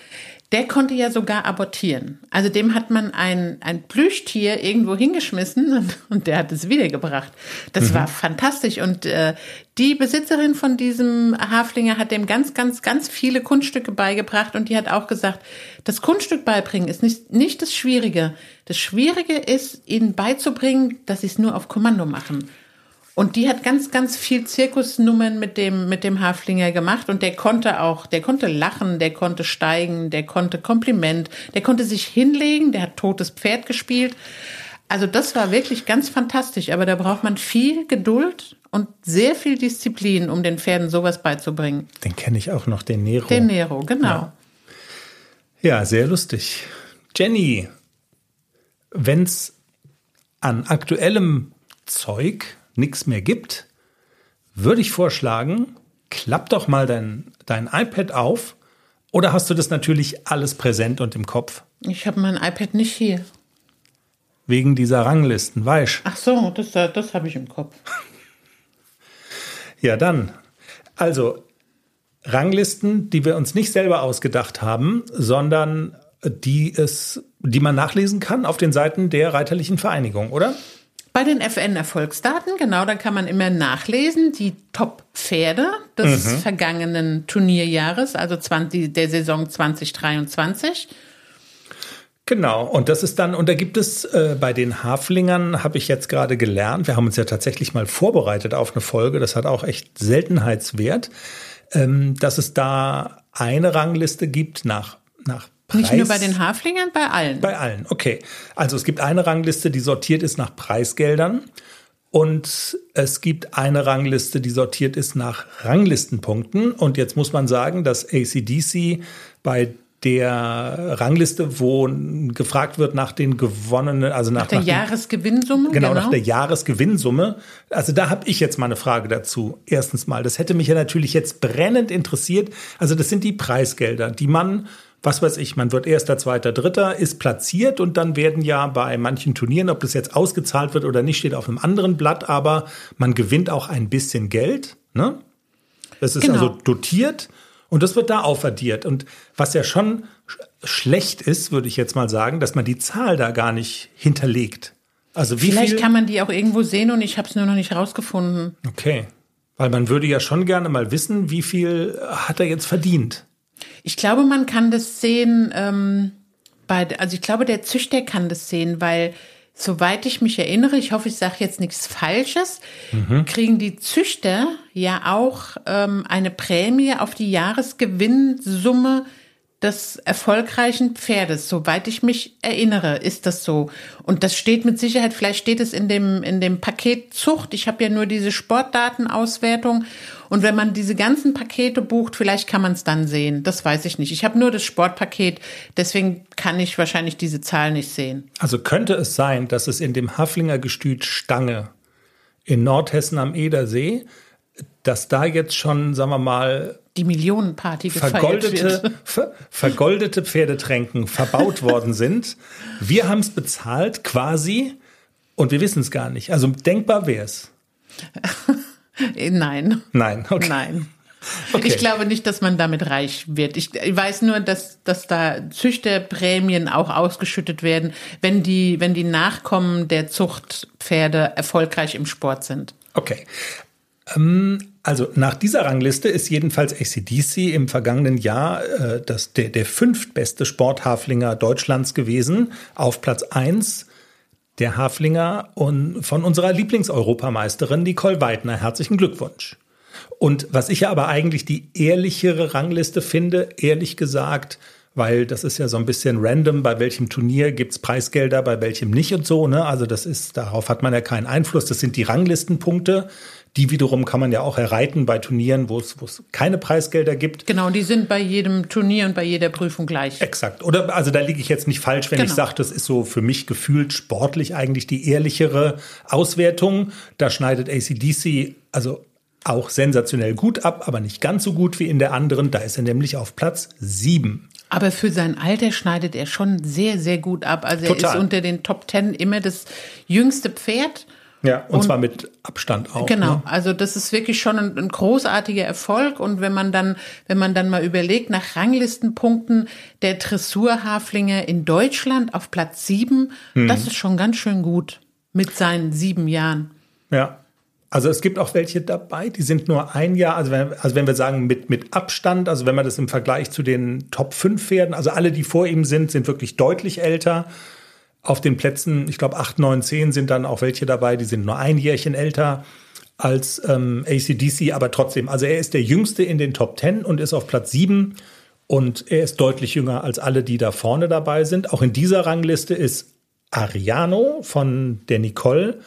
Der konnte ja sogar abortieren. Also dem hat man ein, ein Plüschtier irgendwo hingeschmissen und, und der hat es wiedergebracht. Das war fantastisch. Und äh, die Besitzerin von diesem Haflinger hat dem ganz, ganz, ganz viele Kunststücke beigebracht und die hat auch gesagt, das Kunststück beibringen ist nicht, nicht das Schwierige. Das Schwierige ist, ihnen beizubringen, dass sie es nur auf Kommando machen. Und die hat ganz, ganz viel Zirkusnummern mit dem, mit dem Haflinger gemacht und der konnte auch, der konnte lachen, der konnte steigen, der konnte Kompliment, der konnte sich hinlegen, der hat totes Pferd gespielt. Also das war wirklich ganz fantastisch, aber da braucht man viel Geduld und sehr viel Disziplin, um den Pferden sowas beizubringen. Den kenne ich auch noch, den Nero. Den Nero, genau. Ja. Ja, sehr lustig. Jenny, wenn's an aktuellem Zeug nichts mehr gibt, würde ich vorschlagen, klapp doch mal dein, dein iPad auf. Oder hast du das natürlich alles präsent und im Kopf? Ich habe mein iPad nicht hier. Wegen dieser Ranglisten, weißt Ach so, das, das habe ich im Kopf. Ja, dann. Also, Ranglisten, die wir uns nicht selber ausgedacht haben, sondern die es, die man nachlesen kann auf den Seiten der Reiterlichen Vereinigung, oder? Bei den FN-Erfolgsdaten, genau, da kann man immer nachlesen, die Top-Pferde des vergangenen Turnierjahres, also 20, der Saison 2023. Genau, und das ist dann, und da gibt es äh, bei den Haflingern, habe ich jetzt gerade gelernt, wir haben uns ja tatsächlich mal vorbereitet auf eine Folge, das hat auch echt Seltenheitswert, ähm, dass es da eine Rangliste gibt nach, nach Preis. Nicht nur bei den Haflingern, bei allen. Bei allen, okay. Also es gibt eine Rangliste, die sortiert ist nach Preisgeldern. Und es gibt eine Rangliste, die sortiert ist nach Ranglistenpunkten. Und jetzt muss man sagen, dass ACDC bei der Rangliste, wo gefragt wird nach den gewonnenen, also nach, Nach der nach Jahresgewinnsumme, Genau, nach der Jahresgewinnsumme. Also da habe ich jetzt mal eine Frage dazu. Erstens mal, das hätte mich ja natürlich jetzt brennend interessiert. Also das sind die Preisgelder, die man, was weiß ich, man wird erster, zweiter, dritter, ist platziert und dann werden ja bei manchen Turnieren, ob das jetzt ausgezahlt wird oder nicht, steht auf einem anderen Blatt, aber man gewinnt auch ein bisschen Geld. Ne? Das ist Genau. also dotiert und das wird da aufaddiert. Und was ja schon sch schlecht ist, würde ich jetzt mal sagen, dass man die Zahl da gar nicht hinterlegt. Also wie Vielleicht viel? kann man die auch irgendwo sehen und ich habe es nur noch nicht rausgefunden. Okay. Weil man würde ja schon gerne mal wissen, wie viel hat er jetzt verdient. Ich glaube, man kann das sehen, ähm, bei, also ich glaube, der Züchter kann das sehen, weil soweit ich mich erinnere, ich hoffe, ich sage jetzt nichts Falsches, kriegen die Züchter ja auch ähm, eine Prämie auf die Jahresgewinnsumme des erfolgreichen Pferdes. Soweit ich mich erinnere, ist das so. Und das steht mit Sicherheit, vielleicht steht es in dem, in dem Paket Zucht. Ich habe ja nur diese Sportdatenauswertung. Und wenn man diese ganzen Pakete bucht, vielleicht kann man es dann sehen. Das weiß ich nicht. Ich habe nur das Sportpaket, deswegen kann ich wahrscheinlich diese Zahl nicht sehen. Also könnte es sein, dass es in dem Haflinger Gestüt Stange in Nordhessen am Edersee, dass da jetzt schon, sagen wir mal, Die Millionenparty vergoldete, wird. ver, vergoldete Pferdetränken verbaut worden sind. Wir haben es bezahlt quasi und wir wissen es gar nicht. Also denkbar wäre es. Äh, Nein. Nein, okay. Nein. Okay. Ich glaube nicht, dass man damit reich wird. Ich, ich weiß nur, dass, dass da Züchterprämien auch ausgeschüttet werden, wenn die, wenn die Nachkommen der Zuchtpferde erfolgreich im Sport sind. Okay. Ähm, also nach dieser Rangliste ist jedenfalls ACDC im vergangenen Jahr äh, das, der, der fünftbeste Sporthaflinger Deutschlands gewesen. Auf Platz eins der Haflinger und von unserer Lieblingseuropameisterin Nicole Weidner. Herzlichen Glückwunsch. Und was ich ja aber eigentlich die ehrlichere Rangliste finde, ehrlich gesagt, weil das ist ja so ein bisschen random, bei welchem Turnier gibt's Preisgelder, bei welchem nicht und so. Ne? Also das ist, darauf hat man ja keinen Einfluss. Das sind die Ranglistenpunkte. Die wiederum kann man ja auch erreiten bei Turnieren, wo es, wo es keine Preisgelder gibt. Genau, die sind bei jedem Turnier und bei jeder Prüfung gleich. Exakt. Oder also da liege ich jetzt nicht falsch, wenn ich Genau. sage, das ist so für mich gefühlt sportlich eigentlich die ehrlichere Auswertung. Da schneidet ACDC also auch sensationell gut ab, aber nicht ganz so gut wie in der anderen. Da ist er nämlich auf Platz sieben. Aber für sein Alter schneidet er schon sehr, sehr gut ab. Also er Total. ist unter den Top Ten immer das jüngste Pferd. Ja, und, und zwar mit Abstand auch. Genau, ne? also das ist wirklich schon ein, ein, großartiger Erfolg. Und wenn man dann, wenn man dann mal überlegt, nach Ranglistenpunkten der Dressurhaflinge in Deutschland auf Platz sieben, hm. das ist schon ganz schön gut mit seinen sieben Jahren. Ja. Also es gibt auch welche dabei, die sind nur ein Jahr, also wenn, also wenn wir sagen mit, mit Abstand, also wenn man das im Vergleich zu den Top 5 Pferden, also alle, die vor ihm sind, sind wirklich deutlich älter. Auf den Plätzen, ich glaube 8, 9, 10 sind dann auch welche dabei, die sind nur ein Jährchen älter als ähm, ACDC, aber trotzdem, also er ist der jüngste in den Top 10 und ist auf Platz 7 und er ist deutlich jünger als alle, die da vorne dabei sind. Auch in dieser Rangliste ist Ariano von der Nicole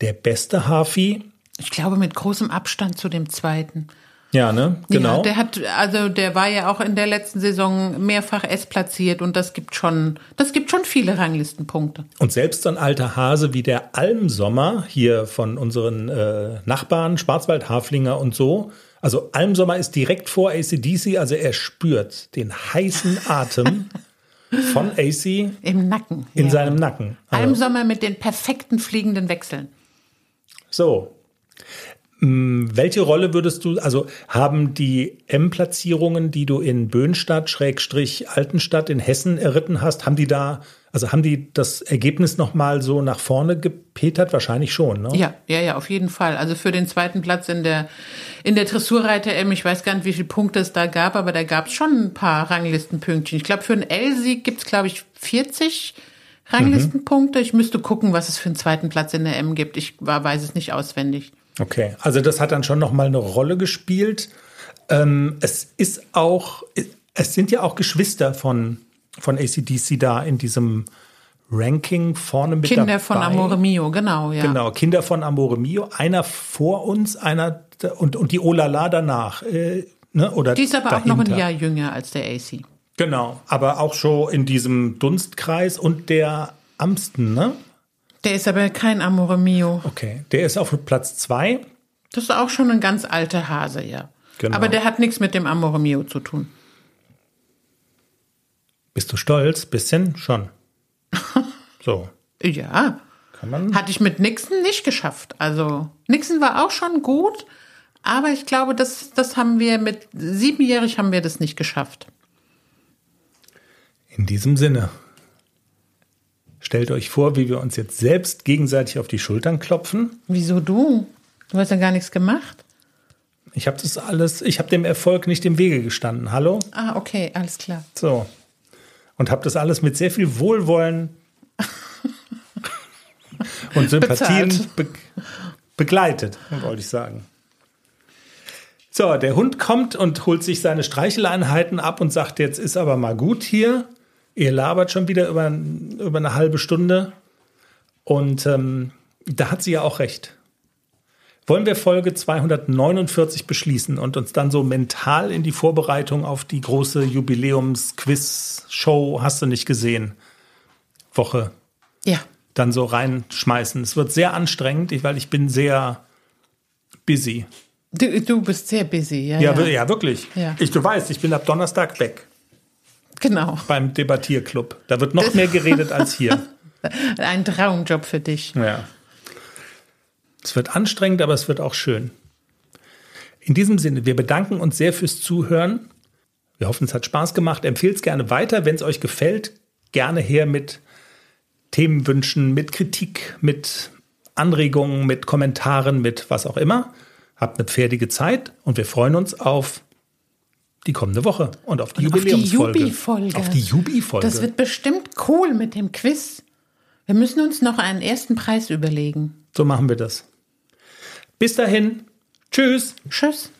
der beste Hafi. Ich glaube mit großem Abstand zu dem zweiten. Ja, ne? Genau. Ja, der hat, also der war ja auch in der letzten Saison mehrfach S platziert und das gibt schon, das gibt schon viele Ranglistenpunkte. Und selbst so ein alter Hase wie der Almsommer hier von unseren äh, Nachbarn, Schwarzwaldhaflinger und so. Also Almsommer ist direkt vor ACDC, also er spürt den heißen Atem von AC im Nacken. In ja. seinem Nacken. Also. Almsommer mit den perfekten fliegenden Wechseln. So. Mm, welche Rolle würdest du, also haben die M-Platzierungen, die du in Böhnstadt, Schrägstrich Altenstadt in Hessen erritten hast, haben die da, also haben die das Ergebnis nochmal so nach vorne gepetert? Wahrscheinlich schon, ne? Ja, ja, ja, auf jeden Fall. Also für den zweiten Platz in der, in der Dressurreiter M, ich weiß gar nicht, wie viele Punkte es da gab, aber da gab es schon ein paar Ranglistenpünktchen. Ich glaube, für einen L-Sieg gibt es, glaube ich, 40 Ranglistenpunkte. Ich müsste gucken, was es für einen zweiten Platz in der M gibt. Ich weiß es nicht auswendig. Okay, also das hat dann schon noch mal eine Rolle gespielt. Ähm, es ist auch, es sind ja auch Geschwister von, von ACDC da in diesem Ranking vorne mit Kinder dabei. von Amore Mio, genau, ja. Genau, Kinder von Amore Mio. Einer vor uns, einer und, und die Olala danach. Äh, ne? Oder die ist aber dahinter. auch noch ein Jahr jünger als der AC. Genau, aber auch schon in diesem Dunstkreis und der Amsten, ne? Der ist aber kein Amore Mio. Okay, der ist auf Platz zwei. Das ist auch schon ein ganz alter Hase, ja. Genau. Aber der hat nichts mit dem Amore Mio zu tun. Bist du stolz? Bisschen schon. So. ja. Kann man? Hatte ich mit Nixon nicht geschafft. Also Nixon war auch schon gut, aber ich glaube, das, das haben wir mit siebenjährig haben wir das nicht geschafft. In diesem Sinne, stellt euch vor, wie wir uns jetzt selbst gegenseitig auf die Schultern klopfen. Wieso du? Du hast ja gar nichts gemacht. Ich habe das alles, ich habe dem Erfolg nicht im Wege gestanden. Hallo? Ah, okay, alles klar. So. Und habe das alles mit sehr viel Wohlwollen und Sympathien be begleitet, wollte ich sagen. So, der Hund kommt und holt sich seine Streicheleinheiten ab und sagt, jetzt ist aber mal gut hier. Ihr labert schon wieder über, über eine halbe Stunde. Und ähm, da hat sie ja auch recht. Wollen wir Folge 249 beschließen und uns dann so mental in die Vorbereitung auf die große Jubiläums-Quiz-Show, hast du nicht gesehen, Woche ja. dann so reinschmeißen? Es wird sehr anstrengend, weil ich bin sehr busy. Du, du bist sehr busy, ja. Ja, ja. ja wirklich. Ja. Ich, du weißt, ich bin ab Donnerstag weg. Genau. Beim Debattierclub. Da wird noch mehr geredet als hier. Ein Traumjob für dich. Ja. Es wird anstrengend, aber es wird auch schön. In diesem Sinne, wir bedanken uns sehr fürs Zuhören. Wir hoffen, es hat Spaß gemacht. Empfehlt es gerne weiter. Wenn es euch gefällt, gerne her mit Themenwünschen, mit Kritik, mit Anregungen, mit Kommentaren, mit was auch immer. Habt eine pferdige Zeit und wir freuen uns auf die kommende Woche und auf die Jubiläumsfolge. Auf die Jubi-Folge. Auf die Jubi-Folge. Das wird bestimmt cool mit dem Quiz. Wir müssen uns noch einen ersten Preis überlegen. So machen wir das. Bis dahin. Tschüss. Tschüss.